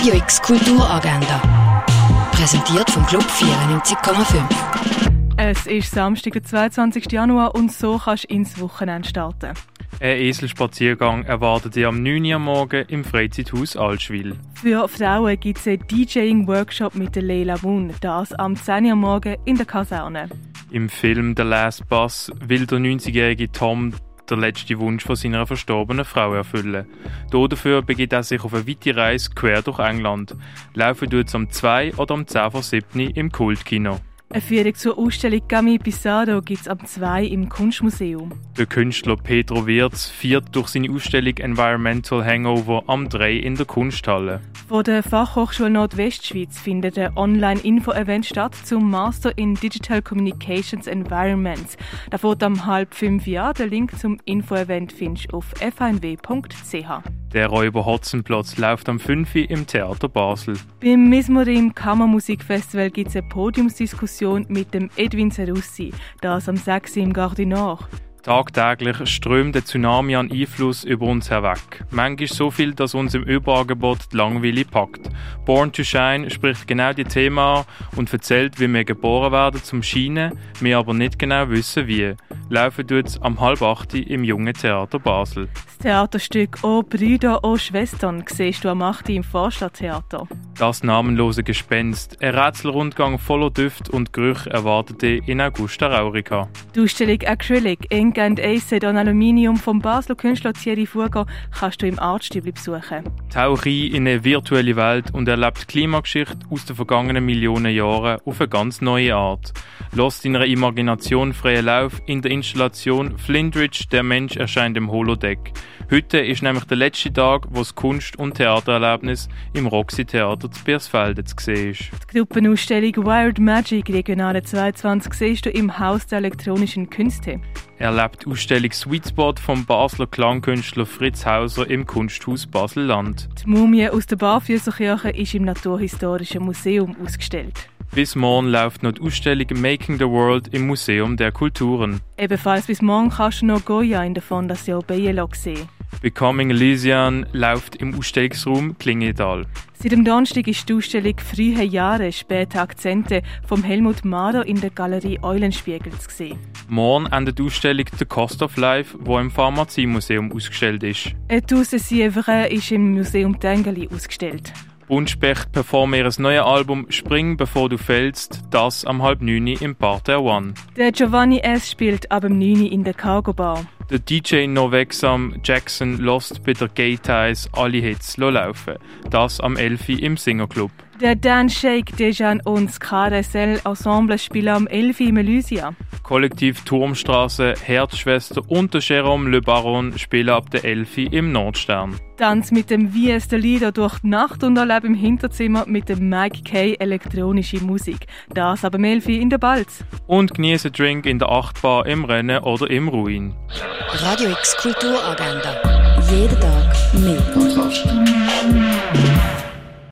Radio X Kulturagenda. Präsentiert vom Club 94,5. Es ist Samstag, der 22. Januar und so kannst du ins Wochenende starten. Ein Eselspaziergang erwartet dich am 9. Uhr morgen im Freizeithaus Altschwil. Für Frauen gibt es einen DJing-Workshop mit der Leila Moon, das am 10 Uhr morgen in der Kaserne. Im Film The Last Bus will der 90-jährige Tom der letzte Wunsch von seiner verstorbenen Frau erfüllen. Dafür begibt er sich auf eine weite Reise quer durch England. Laufen tut es am 2 oder am 10 vor 7 im Kultkino. Eine Führung zur Ausstellung Gami Pisado gibt es am 2 im Kunstmuseum. Der Künstler Pedro Wirz feiert durch seine Ausstellung Environmental Hangover am 3 in der Kunsthalle. Von der Fachhochschule Nordwestschweiz findet ein Online-Info-Event statt zum Master in Digital Communications Environments. Da fährt am halb fünf Jahr. Der Link zum Info-Event findest du auf fhnw.ch. Der Räuber Hotzenplatz läuft am 5 im Theater Basel. Beim Mismorim Kammermusikfestival gibt es eine Podiumsdiskussion mit dem Edwin Serussi. Das am 6 im Gardinor. Tagtäglich strömt der Tsunami an Einfluss über uns herweg. Manchmal so viel, dass uns im Überangebot die Langweile packt. Born to Shine spricht genau die Themen an und erzählt, wie wir geboren werden zum Scheinen, wir aber nicht genau wissen wie. Laufen tut am halb acht im Jungen Theater Basel. Das Theaterstück «O Brüder, O Schwestern» siehst du am 8. im Vorstadttheater. Das namenlose Gespenst, ein Rätselrundgang voller Düfte und Gerüche erwartet dich in Augusta Raurica. Die Ausstellung «Acrylic Ink and on Aluminium» vom Basler Künstler Thierry Furger kannst du im Artstübli besuchen. Tauch ein in eine virtuelle Welt und erlebt Klimageschichte aus den vergangenen Millionen Jahren auf eine ganz neue Art. Lass deiner Imagination freien Lauf in der Installation Flindridge, der Mensch erscheint im Holodeck. Heute ist nämlich der letzte Tag, wo das Kunst- und Theatererlebnis im Roxy Theater zu Biersfelde zu sehen ist. Die Gruppenausstellung Wired Magic Regionale 22 siehst du im Haus der elektronischen Künste. Erlebt die Ausstellung Sweet Spot vom Basler Klangkünstler Fritz Hauser im Kunsthaus Basel-Land. Die Mumie aus der Barfüßerkirche ist im Naturhistorischen Museum ausgestellt. Bis morgen läuft noch die Ausstellung Making the World im Museum der Kulturen. Ebenfalls bis morgen kannst du noch Goya in der Fondation Bielog sehen. Becoming Elysian läuft im Ausstellungsraum Klingenthal. Seit dem Donnerstag ist die Ausstellung «Frühe Jahre, späte Akzente» vom Helmut Mader in der Galerie Eulenspiegel zu sehen. Morgen endet die Ausstellung «The Cost of Life», wo im Pharmaziemuseum ausgestellt ist. «Tous Sievre» ist im Museum Tengeli ausgestellt. Buntspecht performt ihr neues Album «Spring, bevor du fällst», das am halb neun im Parterre One. Der Giovanni S. spielt ab dem 9 in der Cargo Bar. Der DJ Novexam Jackson lost bei der Gay Ties alle Hits laufen. Das am 11 im Singerclub. Der Dan Shake, Dejan und das KRSL Ensemble spielen am 11 im Elysia. Kollektiv Turmstraße, Herzschwester und der Jérôme Le Baron spielen ab der 11 im Nordstern. Tanz mit dem Wie es der Lieder durch die Nacht und erlebe im Hinterzimmer mit dem Mike Kay elektronische Musik. Das ab dem 11 in der Balz. Und genieße Drink in der Achtbar im Rennen oder im Ruin. Radio X Kulturagenda. Jeden Tag mehr.